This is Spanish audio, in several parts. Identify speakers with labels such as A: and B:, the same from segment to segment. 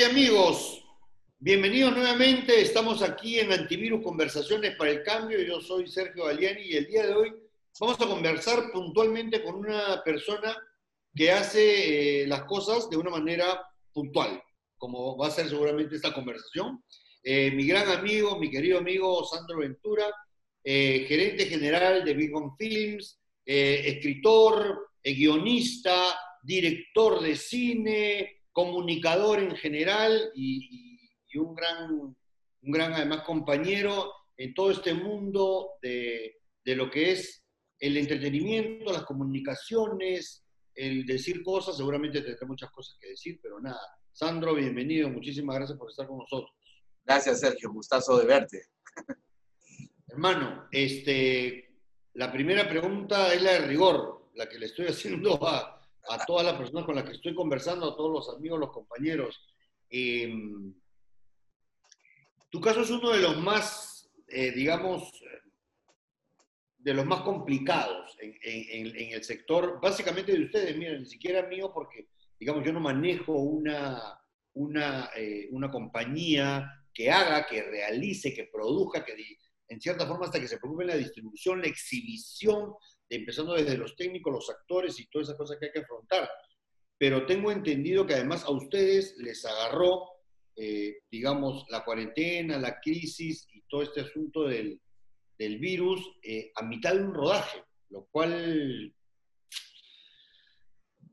A: amigos, bienvenidos nuevamente. Estamos aquí en Antivirus Conversaciones para el Cambio. Yo soy Sergio Galiani y el día de hoy vamos a conversar puntualmente con una persona que hace eh, las cosas de una manera puntual, como va a ser seguramente esta conversación. Eh, mi gran amigo, mi querido amigo Sandro Ventura, eh, gerente general de Big One Films, escritor, guionista, director de cine, comunicador en general y, un, gran, un gran, además, compañero en todo este mundo de, de lo que es el entretenimiento, las comunicaciones, el decir cosas, seguramente tendrá muchas cosas que decir, pero nada. Sandro, bienvenido, muchísimas gracias por estar con nosotros.
B: Gracias, Sergio, gustazo de verte.
A: Hermano, este, la primera pregunta es la de rigor, la que le estoy haciendo a, a todas las personas con las que estoy conversando, a todos los amigos, los compañeros. Em, tu caso es uno de los más, eh, digamos, de los más complicados en, el sector, básicamente de ustedes, miren, ni siquiera mío, porque, digamos, yo no manejo una, una, eh, una compañía que haga, que realice, que produzca, que en cierta forma hasta que se preocupe en la distribución, la exhibición empezando desde los técnicos, los actores y todas esas cosas que hay que afrontar. Pero tengo entendido que además a ustedes les agarró, eh, digamos, la cuarentena, la crisis y todo este asunto del, del virus eh, a mitad de un rodaje, lo cual,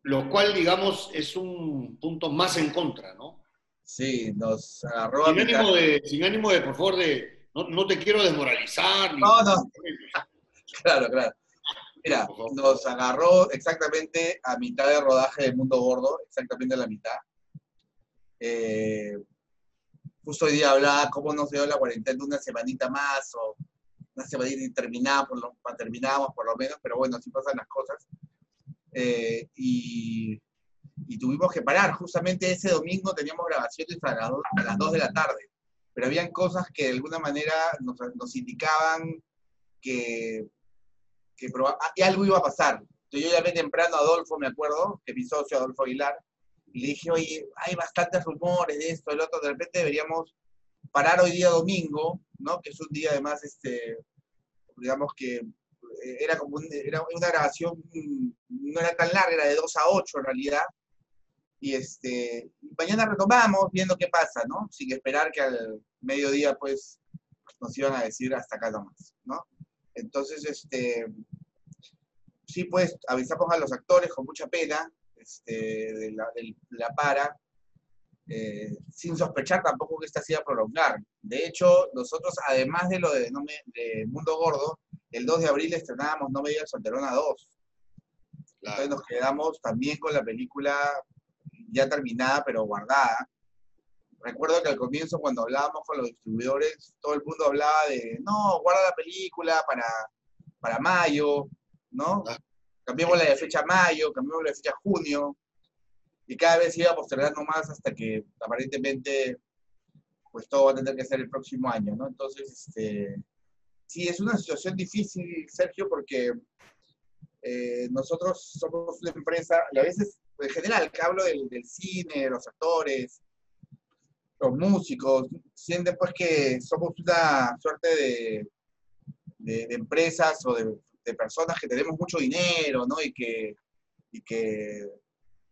A: lo cual, digamos, es un punto más en contra, ¿no?
B: Sí, nos agarró
A: sin a mitad. Ánimo de, sin ánimo de, por favor, de, no, no te quiero desmoralizar.
B: no, no. Claro, claro. Mira, nos agarró exactamente a mitad de rodaje del Mundo Gordo, exactamente a la mitad. Eh, justo hoy día hablaba cómo nos dio la cuarentena de una semanita más o una semanita y terminamos por lo, terminábamos por lo menos, pero bueno, así pasan las cosas. Eh, y, tuvimos que parar. Justamente ese domingo teníamos grabaciones a las, a las 2 de la tarde, pero habían cosas que de alguna manera nos, nos indicaban que que algo iba a pasar. Entonces yo llamé temprano a Adolfo, me acuerdo, que mi socio Adolfo Aguilar, y le dije, oye, hay bastantes rumores de esto, del otro, de repente deberíamos parar hoy día domingo, ¿no? Que es un día además, este, digamos que eh, era como era una grabación, no era tan larga, era de 2 a 8 en realidad, y este, mañana retomamos viendo qué pasa, ¿no? Sin esperar que al mediodía, pues, nos iban a decir hasta acá nomás, ¿no? Entonces, este, sí, pues avisamos a los actores con mucha pena este, de, la, para, eh, sin sospechar tampoco que esta se iba a prolongar. De hecho, nosotros, además de lo de, Mundo Gordo, el 2 de abril estrenábamos No me digas solterona 2. Entonces nos quedamos también con la película ya terminada, pero guardada. Recuerdo que al comienzo, cuando hablábamos con los distribuidores, todo el mundo hablaba de, no, guarda la película para, para mayo, ¿no? Ah. Cambiemos la de fecha mayo, cambiemos la de fecha junio, y cada vez iba postergando más hasta que aparentemente pues todo va a tener que ser el próximo año, ¿no? Entonces, este, sí, es una situación difícil, Sergio, porque eh, nosotros somos una empresa, y a veces, en general, que hablo del, del cine, de los actores, los músicos, sienten pues que somos una suerte de, de, empresas o de, personas que tenemos mucho dinero, ¿no? Y que... Y que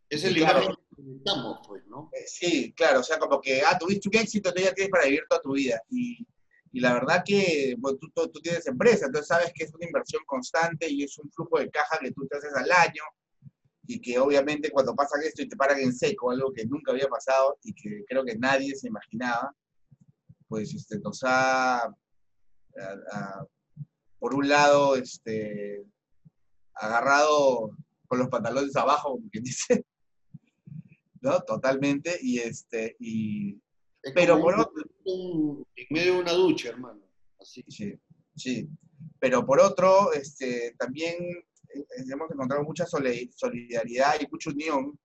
A: es el dinero que necesitamos, pues, ¿no?
B: Eh, sí, claro, o sea, como que, ah, tuviste un éxito, tú ya tienes para vivir toda tu vida. Y, y la verdad que bueno, tú, tú, tú, tienes empresa, entonces sabes que es una inversión constante y es un flujo de caja que tú te haces al año y que obviamente cuando pasa esto y te paran en seco, algo que nunca había pasado y que creo que nadie se imaginaba, pues este, nos ha, por un lado, este, agarrado con los pantalones abajo, como quien dice, ¿no? Totalmente, y este, y...
A: pero por otro... En medio de una ducha, hermano. Así.
B: Sí, sí. Pero por otro, este, también hemos encontrado mucha solidaridad y mucha unión,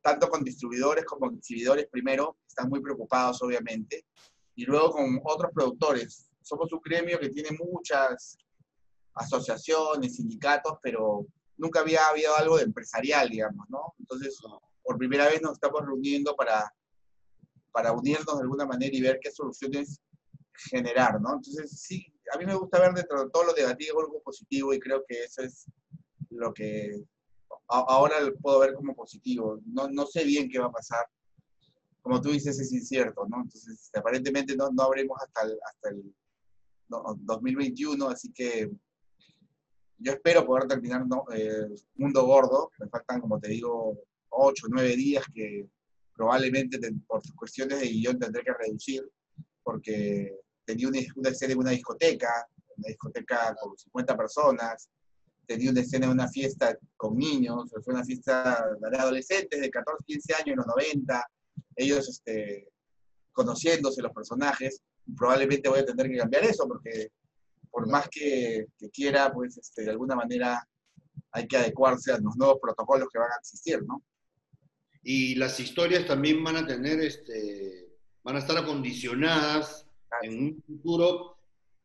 B: tanto con distribuidores como con exhibidores primero, están muy preocupados obviamente, y luego con otros productores. Somos un gremio que tiene muchas asociaciones, sindicatos, pero nunca había habido algo de empresarial, digamos, ¿no? Entonces, por primera vez nos estamos reuniendo para, para unirnos de alguna manera y ver qué soluciones generar, ¿no? Entonces, sí, a mí me gusta ver dentro de todo lo negativo algo positivo y creo que eso es lo que ahora puedo ver como positivo. No, no sé bien qué va a pasar. Como tú dices, es incierto, ¿no? Entonces, este, aparentemente no, no habremos hasta el, hasta el 2021, así que yo espero poder terminar ¿no? Eh, Mundo Gordo. Me faltan, como te digo, 8, 9 días que probablemente por cuestiones de guion tendré que reducir, porque tenía una, una escena en una discoteca, una discoteca con 50 personas, tenía una escena en una fiesta con niños, fue una fiesta de adolescentes de 14, 15 años en los 90, ellos este, conociéndose los personajes, probablemente voy a tener que cambiar eso, porque por más que, quiera, pues este, de alguna manera hay que adecuarse a los nuevos protocolos que van a existir, ¿no?
A: Y las historias también van a tener, este, van a estar acondicionadas en un futuro,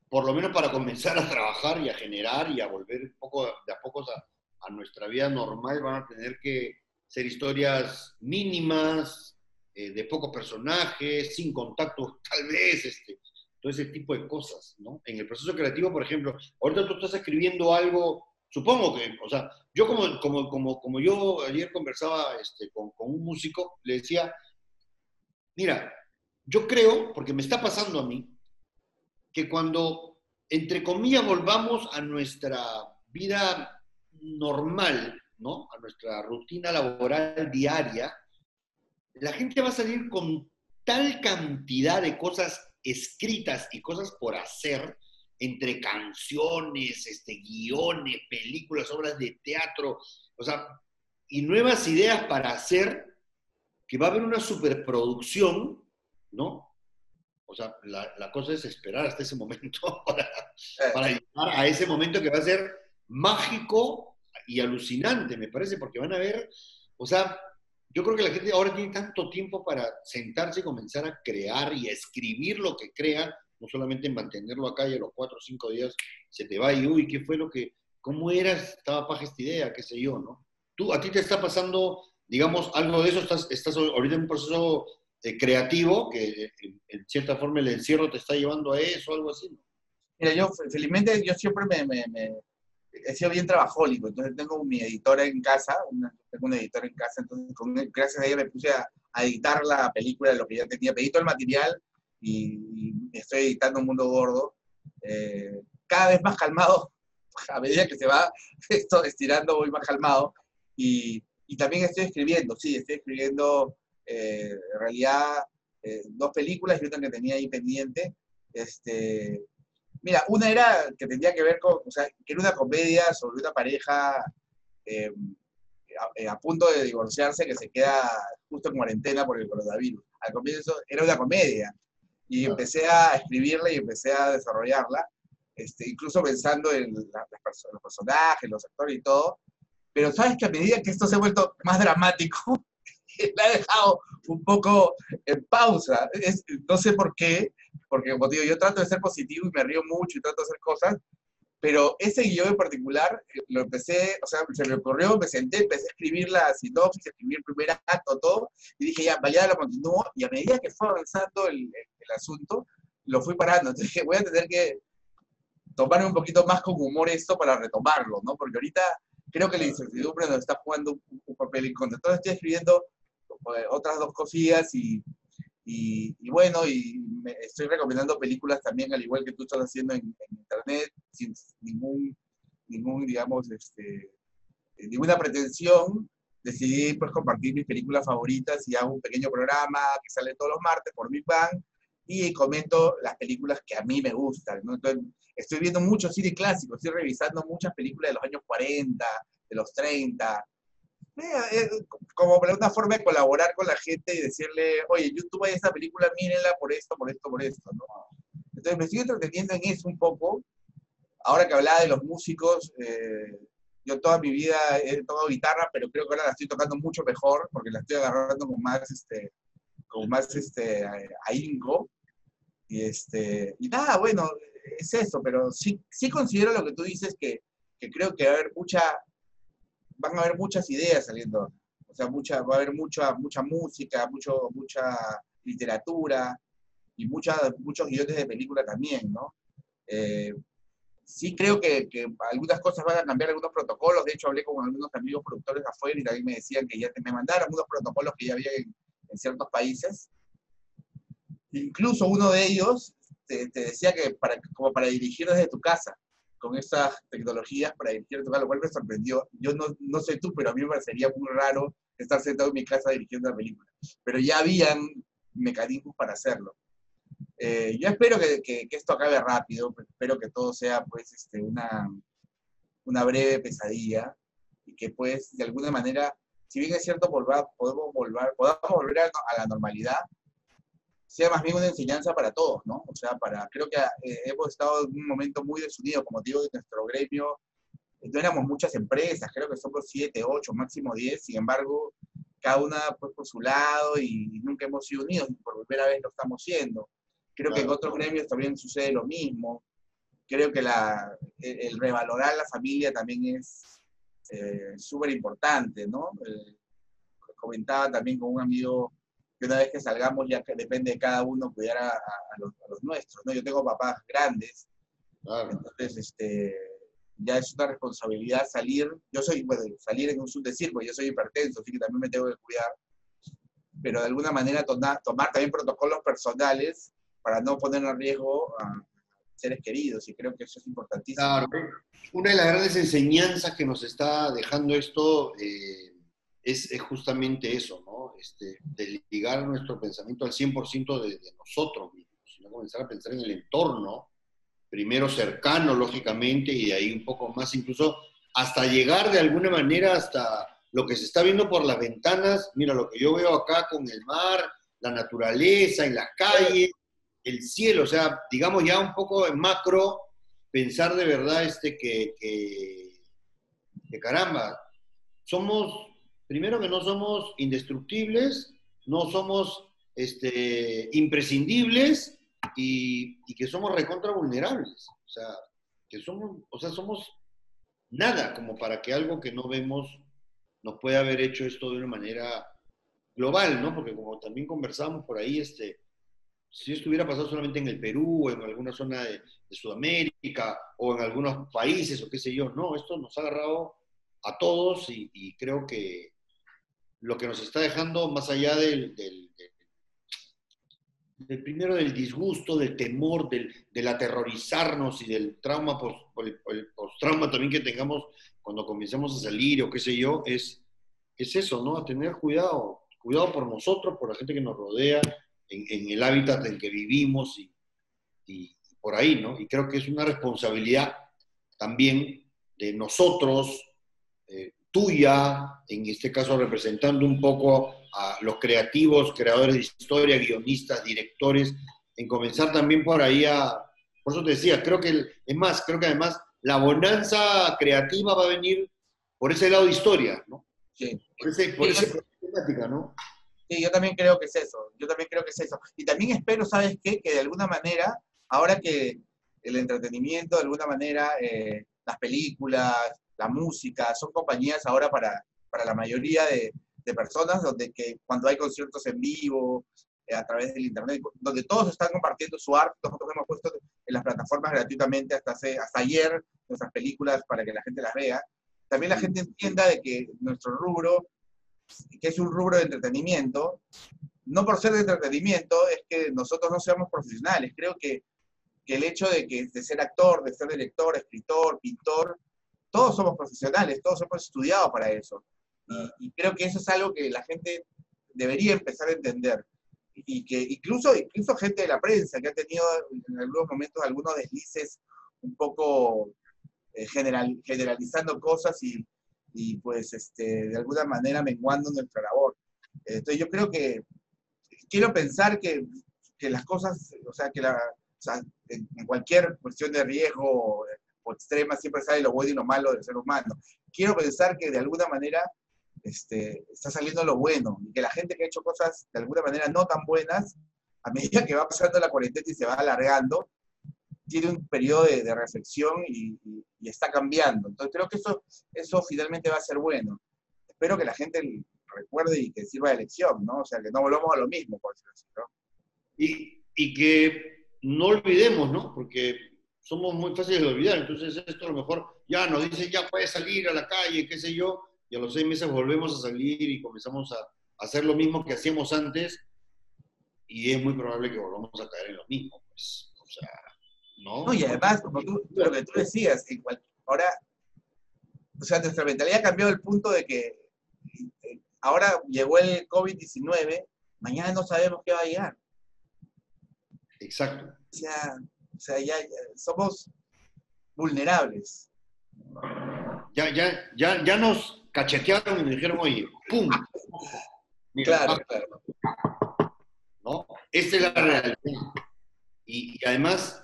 A: por lo menos para comenzar a trabajar y a generar y a volver un poco de a poco a, a nuestra vida normal, van a tener que ser historias mínimas, eh, de pocos personajes, sin contacto tal vez, este, todo ese tipo de cosas, ¿no? En el proceso creativo, por ejemplo, ahorita tú estás escribiendo algo, supongo que, o sea, yo como, como, como, como yo ayer conversaba este, con, con un músico, le decía, mira, yo creo, porque me está pasando a mí, que cuando, entre comillas, volvamos a nuestra vida normal, ¿no? A nuestra rutina laboral diaria, la gente va a salir con tal cantidad de cosas escritas y cosas por hacer, entre canciones, este, guiones, películas, obras de teatro, o sea, y nuevas ideas para hacer, que va a haber una superproducción, ¿no? O sea, la, cosa es esperar hasta ese momento para, eh. para llegar a ese momento que va a ser mágico y alucinante, me parece, porque van a ver, o sea, yo creo que la gente ahora tiene tanto tiempo para sentarse y comenzar a crear y a escribir lo que crea, no solamente mantenerlo acá y a los cuatro o cinco días se te va y, uy, ¿qué fue lo que, cómo era, estaba paja esta idea, qué sé yo, ¿no? Tú, a ti te está pasando, digamos, algo de eso, estás, estás ahorita en un proceso eh, creativo que en cierta forma el encierro te está llevando a eso, algo así.
B: Mira, yo felizmente yo siempre me he sido bien trabajólico, entonces tengo mi editora en casa, tengo una editora en casa, entonces gracias a ella me puse a, editar la película, lo que ya tenía, pedí todo el material y, estoy editando Un Mundo Gordo, eh, cada vez más calmado, a medida que se va esto estirando voy más calmado y, y también estoy escribiendo, sí, estoy escribiendo eh, en realidad eh, dos películas y otra que tenía ahí pendiente, este, Mira, una era que tenía que ver con, o sea, que era una comedia sobre una pareja eh, eh, a, punto de divorciarse que se queda justo en cuarentena por el coronavirus. Al comienzo era una comedia y empecé a escribirla y empecé a desarrollarla, este, incluso pensando en los personajes, los actores y todo. Pero sabes que a medida que esto se ha vuelto más dramático, la ha dejado un poco en pausa. no sé por qué, porque como digo, yo trato de ser positivo y me río mucho y trato de hacer cosas, pero ese guion en particular eh, lo empecé, o sea, se me ocurrió, me senté, empecé a escribir la sinopsis, escribir el primer acto, todo, y dije, ya, vaya, lo continúo, y a medida que fue avanzando el, el, asunto, lo fui parando. Entonces dije, voy a tener que tomar un poquito más con humor esto para retomarlo, ¿no? Porque ahorita creo que la incertidumbre nos está jugando un, un papel en contra. Entonces estoy escribiendo otras dos cosillas y y, bueno, y me estoy recomendando películas también, al igual que tú estás haciendo en, internet, sin ningún, ningún digamos, este, ninguna pretensión. Decidí pues compartir mis películas favoritas y hago un pequeño programa que sale todos los martes por mi fan y comento las películas que a mí me gustan. ¿no? Entonces, estoy viendo mucho cine clásico, estoy revisando muchas películas de los años 40, de los 30, eh, como una forma de colaborar con la gente y decirle, oye, YouTube hay esta película, mírenla por esto, por esto, por esto, ¿no? Entonces me estoy entreteniendo en eso un poco. Ahora que hablaba de los músicos, eh, yo toda mi vida he tocado guitarra, pero creo que ahora la estoy tocando mucho mejor porque la estoy agarrando con más, este, con más este, ahínco. Y, este, y nada, bueno, es eso, pero sí, sí considero lo que tú dices que, que creo que va a haber mucha, van a haber muchas ideas saliendo. O sea, mucha, va a haber mucha, mucha música, mucho, mucha literatura y muchas, muchos guiones de película también, ¿no? Eh, sí creo que, algunas cosas van a cambiar, algunos protocolos. De hecho, hablé con algunos amigos productores afuera y también me decían que ya me mandaron algunos protocolos que ya había en, ciertos países. Incluso uno de ellos te, decía que para, como para dirigir desde tu casa, con esas tecnologías para dirigir lo cual me sorprendió. Yo no, no sé tú, pero a mí me parecería muy raro estar sentado en mi casa dirigiendo la película. Pero ya habían mecanismos para hacerlo. Eh, yo espero que, que, esto acabe rápido, espero que todo sea pues este, una, una breve pesadilla y que pues de alguna manera, si bien es cierto, volver, podemos, volver, podamos volver a, la normalidad, sea más bien una enseñanza para todos, ¿no? O sea, para, creo que eh, hemos estado en un momento muy desunido, como digo, de nuestro gremio, no éramos muchas empresas, creo que somos siete, ocho, máximo diez, sin embargo, cada una pues por su lado y nunca hemos sido unidos, por primera vez lo estamos siendo. Creo que en otros gremios también sucede lo mismo. Creo que la, el, revalorar la familia también es eh, súper importante, ¿no? Eh, comentaba también con un amigo que una vez que salgamos ya que depende de cada uno cuidar a, los, nuestros, ¿no? Yo tengo papás grandes, entonces este, ya es una responsabilidad salir, yo soy, bueno, salir en un decir, porque yo soy hipertenso, así que también me tengo que cuidar, pero de alguna manera tomar, tomar también protocolos personales para no poner en riesgo a seres queridos, y creo que eso es importantísimo. Claro,
A: una de las grandes enseñanzas que nos está dejando esto eh, es, justamente eso, ¿no? Este, de ligar nuestro pensamiento al 100% de, de nosotros mismos, sino comenzar a pensar en el entorno, primero cercano, lógicamente, y de ahí un poco más, incluso hasta llegar de alguna manera hasta lo que se está viendo por las ventanas, mira, lo que yo veo acá con el mar, la naturaleza, en las calles, el cielo, o sea, digamos ya un poco en macro, pensar de verdad este que, que, caramba, somos, primero que no somos indestructibles, no somos este, imprescindibles y, y, que somos recontra vulnerables. O sea, que somos, o sea, somos nada como para que algo que no vemos nos pueda haber hecho esto de una manera global, ¿no? Porque como también conversamos por ahí, este, si esto hubiera pasado solamente en el Perú o en alguna zona de, Sudamérica o en algunos países o qué sé yo, no, esto nos ha agarrado a todos y, creo que lo que nos está dejando más allá del, primero del disgusto, del temor, del, aterrorizarnos y del trauma, post, el, post-trauma también que tengamos cuando comencemos a salir o qué sé yo, es, es eso, ¿no? A tener cuidado, cuidado por nosotros, por la gente que nos rodea, en, el hábitat en que vivimos y, por ahí, ¿no? Y creo que es una responsabilidad también de nosotros, eh, tuya, en este caso representando un poco a los creativos, creadores de historia, guionistas, directores, en comenzar también por ahí a, por eso te decía, creo que, es más, creo que además la bonanza creativa va a venir por ese lado de historia, ¿no? Sí. Por, ese, por esa temática, ¿no?
B: Sí, yo también creo que es eso, yo también creo que es eso. Y también espero, ¿sabes qué? Que de alguna manera, ahora que el entretenimiento, de alguna manera, eh, las películas, la música, son compañías ahora para, para la mayoría de, de personas, donde que cuando hay conciertos en vivo, eh, a través del internet, donde todos están compartiendo su arte, nosotros hemos puesto en las plataformas gratuitamente hasta, hace, hasta ayer nuestras películas para que la gente las vea. También la gente entienda de que nuestro rubro que es un rubro de entretenimiento, no por ser de entretenimiento es que nosotros no seamos profesionales. Creo que, que el hecho de, que, de ser actor, de ser director, escritor, pintor, todos somos profesionales, todos hemos estudiado para eso. Y, creo que eso es algo que la gente debería empezar a entender. Y que incluso, incluso gente de la prensa que ha tenido en algunos momentos algunos deslices un poco eh, general, generalizando cosas y, y pues este, de alguna manera menguando nuestra labor. Entonces yo creo que quiero pensar que, que las cosas, o sea, que la, o sea, en, cualquier cuestión de riesgo o extrema siempre sale lo bueno y lo malo del ser humano. Quiero pensar que de alguna manera este, está saliendo lo bueno y que la gente que ha hecho cosas de alguna manera no tan buenas, a medida que va pasando la cuarentena y se va alargando, tiene un periodo de, reflexión y, está cambiando. Entonces creo que eso, eso finalmente va a ser bueno. Espero que la gente recuerde y que sirva de lección, ¿no? O sea, que no volvamos a lo mismo, por decirlo así.
A: Y, y que no olvidemos, ¿no? Porque somos muy fáciles de olvidar, entonces esto a lo mejor ya nos dice, ya puedes salir a la calle, qué sé yo, y a los seis meses volvemos a salir y comenzamos a, hacer lo mismo que hacíamos antes, y es muy probable que volvamos a caer en lo mismo, pues, o sea, ¿no?
B: No, y además, como tú, lo que tú decías, ahora, o sea, nuestra mentalidad cambió el punto de que eh, ahora llegó el COVID-19, mañana no sabemos qué va a llegar.
A: Exacto.
B: O sea, o sea ya, somos vulnerables.
A: Ya, ya, ya, ya nos cachetearon y me dijeron, oye, ¡pum!
B: claro, claro.
A: ¿No? Esta es la realidad. Y, además,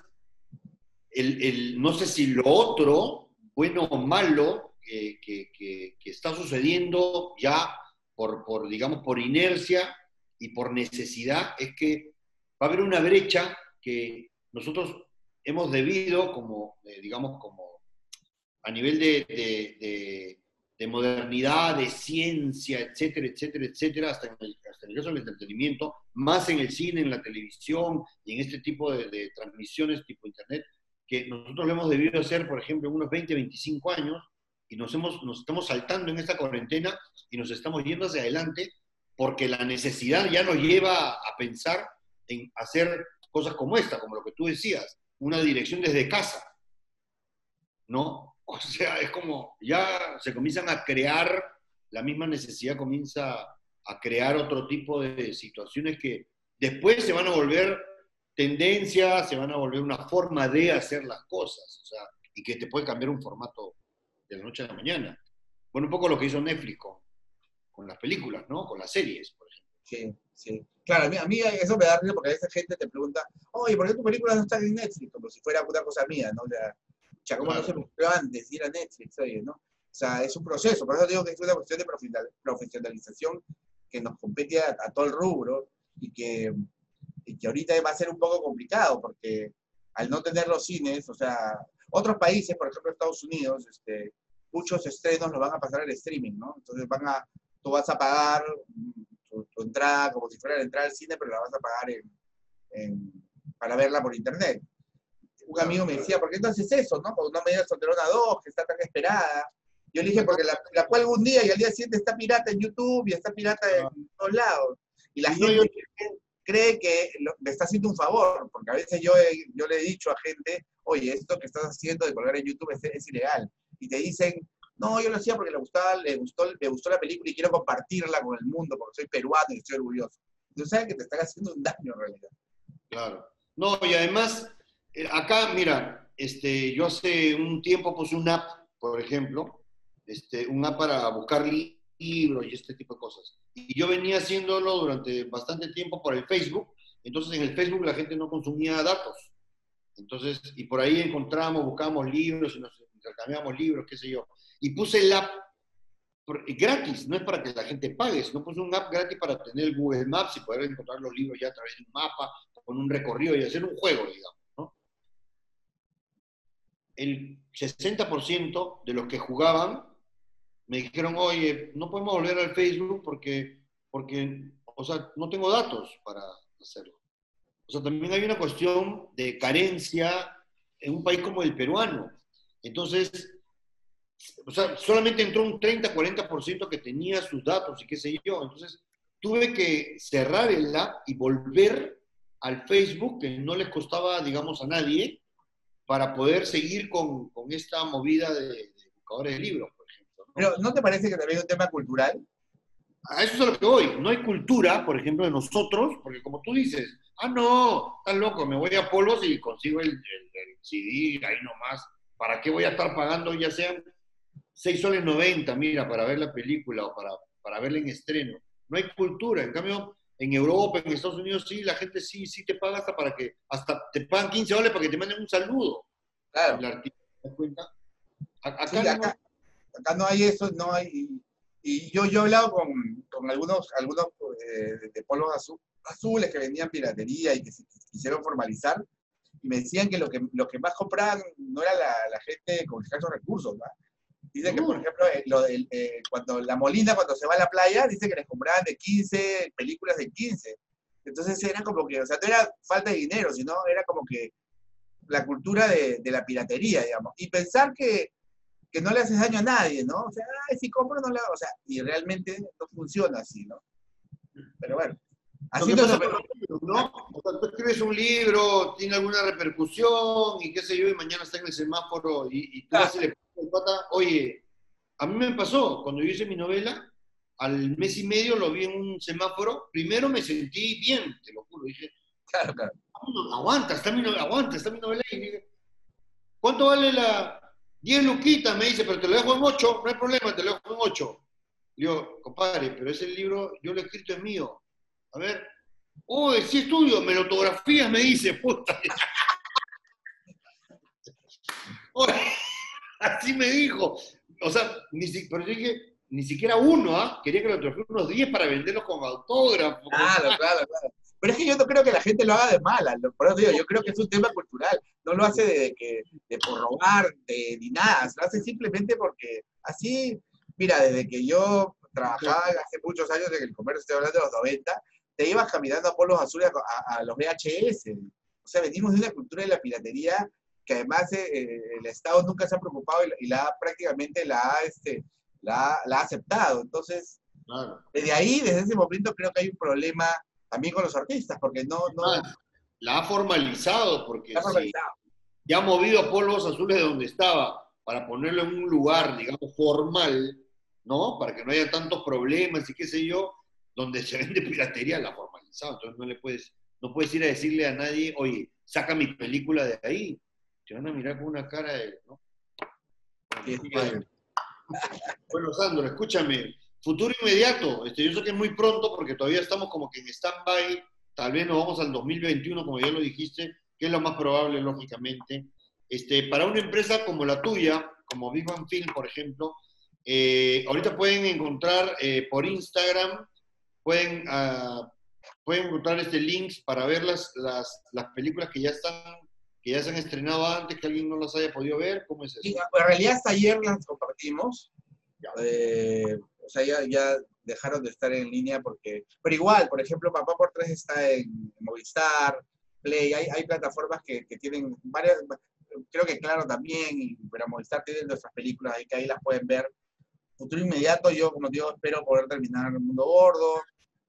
A: el, no sé si lo otro, bueno o malo, que, que, que, está sucediendo ya por, por, digamos, por inercia y por necesidad, es que va a haber una brecha que nosotros hemos debido, como, eh, digamos, como a nivel de, modernidad, de ciencia, etcétera, etcétera, etcétera, hasta en, el, hasta en el caso del entretenimiento, más en el cine, en la televisión y en este tipo de, transmisiones tipo internet, que nosotros lo hemos debido hacer, por ejemplo, unos 20, 25 años, y nos, hemos, nos estamos saltando en esta cuarentena y nos estamos yendo hacia adelante porque la necesidad ya nos lleva a pensar en hacer cosas como esta, como lo que tú decías, una dirección desde casa, ¿no? O sea, es como ya se comienzan a crear, la misma necesidad comienza a crear otro tipo de situaciones que después se van a volver tendencias, se van a volver una forma de hacer las cosas, o sea, y que te puede cambiar un formato de la noche a la mañana. Bueno, un poco lo que hizo Netflix con, con las películas, ¿no? Con las series, por ejemplo.
B: Sí, sí. Claro, a mí, eso me da risa porque a veces gente te pregunta, oye, ¿por qué tu película no está en Netflix? Como si fuera una cosa mía, ¿no? O sea, ¿cómo no se me antes ir a Netflix? Oye, ¿no? O sea, es un proceso, por eso digo que es una cuestión de profesionalización que nos compete a, todo el rubro y que, y que ahorita va a ser un poco complicado porque al no tener los cines, o sea, otros países, por ejemplo Estados Unidos, este, muchos estrenos los van a pasar al streaming, ¿no? Entonces van a, tú vas a pagar tu, entrada como si fuera la entrada al cine, pero la vas a pagar para verla por internet. Un amigo me decía, ¿por qué entonces eso, no? Porque no me digas Solterona 2, que está tan esperada. Yo le dije, porque la, la cuelgo un día y al día siguiente está pirata en YouTube y está pirata en todos lados. Y la gente cree que me está haciendo un favor, porque a veces yo, yo le he dicho a gente, oye, esto que estás haciendo de colgar en YouTube es, es ilegal. Y te dicen, no, yo lo hacía porque le, gustaba, le, gustó, le gustó la película y quiero compartirla con el mundo porque soy peruano y estoy orgulloso. Entonces sabes que te están haciendo un daño en realidad.
A: Claro. No, y además, eh, acá, mira, este, yo hace un tiempo puse un app, por ejemplo, este, un app para buscar libros y este tipo de cosas. Y yo venía haciéndolo durante bastante tiempo por el Facebook, entonces en el Facebook la gente no consumía datos. Entonces, y por ahí encontramos, buscamos libros y nos intercambiamos libros, qué sé yo y puse el app gratis, no es para que la gente pague, sino puse un app gratis para tener Google Maps y poder encontrar los libros ya a través de un mapa, con un recorrido y hacer un juego, digamos. ¿no? El 60% de los que jugaban me dijeron, oye, no podemos volver al Facebook porque, porque, o sea, no tengo datos para hacerlo. O sea, también hay una cuestión de carencia en un país como el peruano. Entonces, o sea, solamente entró un 30-40% que tenía sus datos y qué sé yo. Entonces, tuve que cerrar el app y volver al Facebook, que no les costaba, digamos, a nadie, para poder seguir con, con esta movida de, buscadores de libros, por ejemplo.
B: Pero, ¿no te parece que también es un tema cultural?
A: A eso es a lo que voy. No hay cultura, por ejemplo, de nosotros, porque como tú dices, ah, no, estás loco, me voy a Polos y consigo el, el CD ahí nomás. ¿Para qué voy a estar pagando, ya sean 6 soles 90, mira, para ver la película o para, para verla en estreno. No hay cultura. En cambio, en Europa, en Estados Unidos, sí, la gente sí, sí te paga hasta para que, hasta te pagan 15 dólares para que te manden un saludo.
B: Claro. ¿te das cuenta? Acá, no, hay eso, no hay. Y, yo, yo he hablado con, con algunos, algunos eh, de polos azules que vendían piratería y que se quisieron formalizar, y me decían que lo que, lo que más compraban no era la, la gente con escasos recursos, ¿no? Dice que, por ejemplo, eh, lo del, eh, cuando la Molina, cuando se va a la playa, dice que les compraban de 15, películas de 15. Entonces era como que, o sea, no era falta de dinero, sino era como que la cultura de, la piratería, digamos. Y pensar que, que, no le haces daño a nadie, ¿no? O sea, si compro, no le O sea, y realmente no funciona así, ¿no? Pero bueno.
A: Así no, ¿no? O sea, tú escribes un libro, tiene alguna repercusión y qué sé yo, y mañana está en el semáforo y, y tú vas le pata, oye, a mí me pasó, cuando yo hice mi novela, al mes y medio lo vi en un semáforo, primero me sentí bien, te lo juro, dije, claro, claro. aguanta, está mi novela, aguanta, está mi novela, y dije, ¿cuánto vale la...? 10 luquitas, me dice, pero te lo dejo en 8, no hay problema, te lo dejo en 8. Digo, compadre, pero ese libro, yo lo he escrito, es mío. A ver, oh, sí estudio, melotografías, me dice, puta. así me dijo. O sea, ni pero ni siquiera uno, ¿ah? Quería que lo trajera unos 10 para venderlos como autógrafo.
B: Claro, claro, claro. Pero es que yo no creo que la gente lo haga de mala, por eso digo, yo creo que es un tema cultural, no lo hace de, que, de por robar, ni nada, lo hace simplemente porque así, mira, desde que yo trabajaba hace muchos años en el comercio, estoy hablando de los 90, te ibas caminando a polos azules a, los VHS. O sea, venimos de una cultura de la piratería que además eh, eh, el Estado nunca se ha preocupado y, la prácticamente la ha, este, la, ha aceptado. Entonces, desde ahí, desde ese momento, creo que hay un problema también con los artistas, porque no... no
A: la ha formalizado, porque ya ha movido polvos azules de donde estaba para ponerlo en un lugar, digamos, formal, ¿no? Para que no haya tantos problemas y qué sé yo, donde se vende piratería, la formalizado. Entonces no le puedes, no puedes ir a decirle a nadie, oye, saca mi película de ahí. Te van a mirar con una cara de, ¿no? Bueno, Sandro, escúchame. Futuro inmediato. Este, yo sé que es muy pronto porque todavía estamos como que en stand-by. Tal vez nos vamos al 2021, como ya lo dijiste, que es lo más probable, lógicamente. Este, para una empresa como la tuya, como Big One Film, por ejemplo, eh, ahorita pueden encontrar eh, por Instagram pueden, uh, pueden encontrar este links para ver las, las, las, películas que ya están, que ya se han estrenado antes, que alguien no las haya podido ver. ¿Cómo es eso?
B: en realidad hasta ayer las compartimos. Eh, o sea, ya, ya, dejaron de estar en línea porque... Pero igual, por ejemplo, Papá por Tres está en Movistar, Play, hay, hay plataformas que, que, tienen varias... Creo que Claro también, pero Movistar tiene nuestras películas ahí que ahí las pueden ver. Futuro inmediato, yo, como digo, espero poder terminar El Mundo Gordo,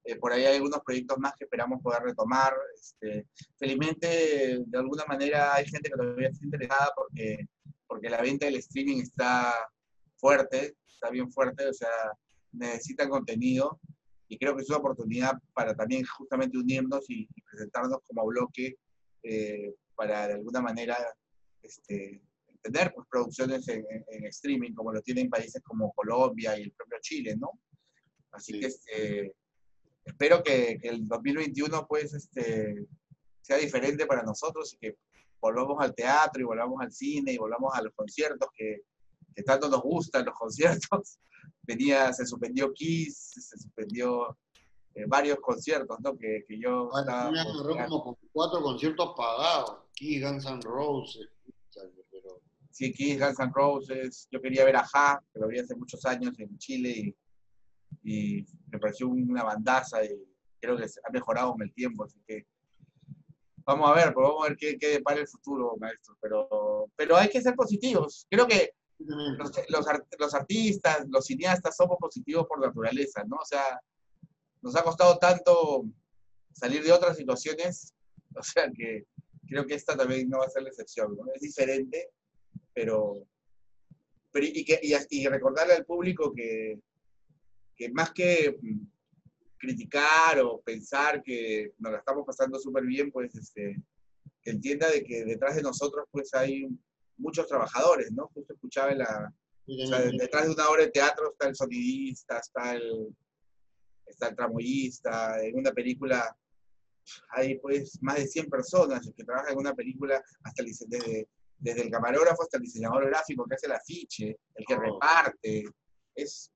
B: eh, por ahí hay algunos proyectos más que esperamos poder retomar. Este, felizmente, de alguna manera, hay gente que todavía está interesada porque, porque la venta del streaming está fuerte, está bien fuerte, o sea, necesitan contenido y creo que es una oportunidad para también justamente unirnos y, presentarnos como bloque eh, para de alguna manera este, tener pues, producciones en, streaming como lo tienen países como Colombia y el propio Chile, ¿no? Así que este, espero que, el 2021 pues este, sea diferente para nosotros y que volvamos al teatro y volvamos al cine y volvamos a los conciertos que, tanto nos gustan los conciertos. Venía, se suspendió Kiss, se suspendió eh, varios conciertos, ¿no? Que, que yo
A: estaba... como cuatro conciertos pagados. Kiss, Guns N' Roses.
B: Sí, Kiss, Guns N' Roses. Yo quería ver a Ja, que lo vi hace muchos años en Chile y y me pareció una bandaza y creo que ha mejorado con el tiempo, así que vamos a ver, pues vamos a ver qué, qué depara el futuro, maestro, pero, pero hay que ser positivos. Creo que los, los, los, artistas, los cineastas somos positivos por naturaleza, ¿no? O sea, nos ha costado tanto salir de otras situaciones, o sea que creo que esta también no va a ser la excepción, ¿no? Es diferente, pero, pero y, que, y, y recordarle al público que, que más que mm, criticar o pensar que nos la estamos pasando súper bien, pues este, que entienda de que detrás de nosotros pues hay muchos trabajadores, ¿no? Justo escuchaba la... detrás de una obra de teatro está el sonidista, está el, está el tramoyista, en una película hay pues más de 100 personas que trabajan en una película, hasta el, desde, desde el camarógrafo hasta el diseñador gráfico que hace el afiche, el que oh. reparte. Es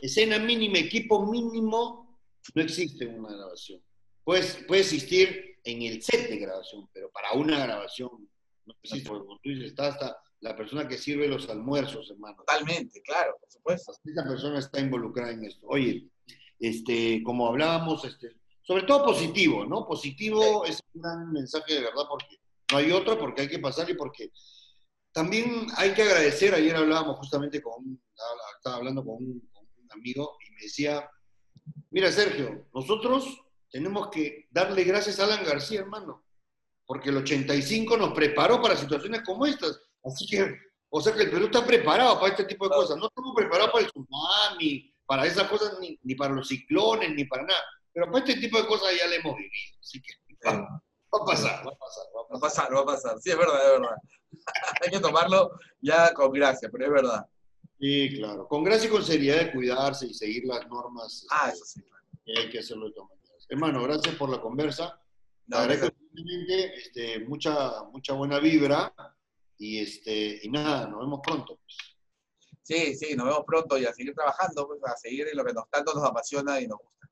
A: escena mínima, equipo mínimo, no existe en una grabación. Puede, puede existir en el set de grabación, pero para una grabación no existe, porque como tú dices, está hasta la persona que sirve los almuerzos, hermano.
B: Totalmente, claro, por supuesto.
A: Esa persona está involucrada en esto. Oye, este, como hablábamos, este, sobre todo positivo, ¿no? Positivo es un gran mensaje de verdad porque no hay otro, porque hay que pasar y porque también hay que agradecer. Ayer hablábamos justamente con, estaba hablando con un, con un amigo y me decía, mira Sergio, nosotros tenemos que darle gracias a Alan García, hermano, porque el 85 nos preparó para situaciones como estas. Así que, o sea que el Perú está preparado para este tipo de cosas. No estamos preparados para el tsunami, para esas cosas, ni, ni para los ciclones, ni para nada. Pero para este tipo de cosas ya le hemos vivido. Así que va a pasar, va a pasar, va a pasar.
B: Va a pasar. Sí, es verdad, es verdad. Hay que tomarlo ya con gracia, pero es verdad.
A: Sí, claro. Con gracia y con seriedad de cuidarse y seguir las normas.
B: Ah,
A: este,
B: eso sí. claro.
A: que hay que hacerlo de todas maneras. Hermano, gracias por la conversa.
B: No,
A: agradezco este, mucha, mucha buena vibra y, este, y nada, nos vemos pronto. pues.
B: Sí, sí, nos vemos pronto y a seguir trabajando, pues, a seguir en lo que nos, tanto nos apasiona y nos gusta.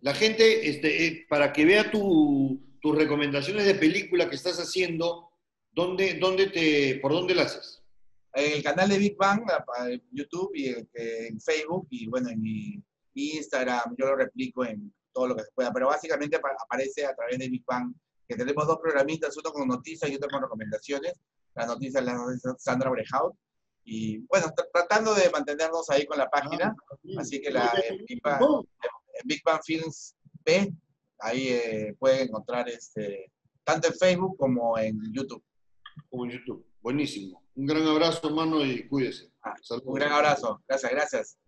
A: La gente, este, eh, para que vea tu- tus recomendaciones de película que estás haciendo, ¿dónde, dónde te, ¿por dónde las haces?
B: En el canal de Big Bang, YouTube y en, en Facebook, y bueno, en mi, Instagram, yo lo replico en todo lo que se pueda, pero básicamente apa- aparece a través de Big Bang, que tenemos dos programitas, uno con noticias y otro con recomendaciones. La noticia la hace Sandra Brejaut. Y bueno, tra- tratando de mantenernos ahí con la página, así que la, en Big Bang, en Big Bang Films B, ahí eh, pueden encontrar este, tanto en Facebook como en YouTube.
A: Como en YouTube. Buenísimo. Un gran abrazo, hermano, y cuídese.
B: Ah. Un gran abrazo. Gracias, gracias.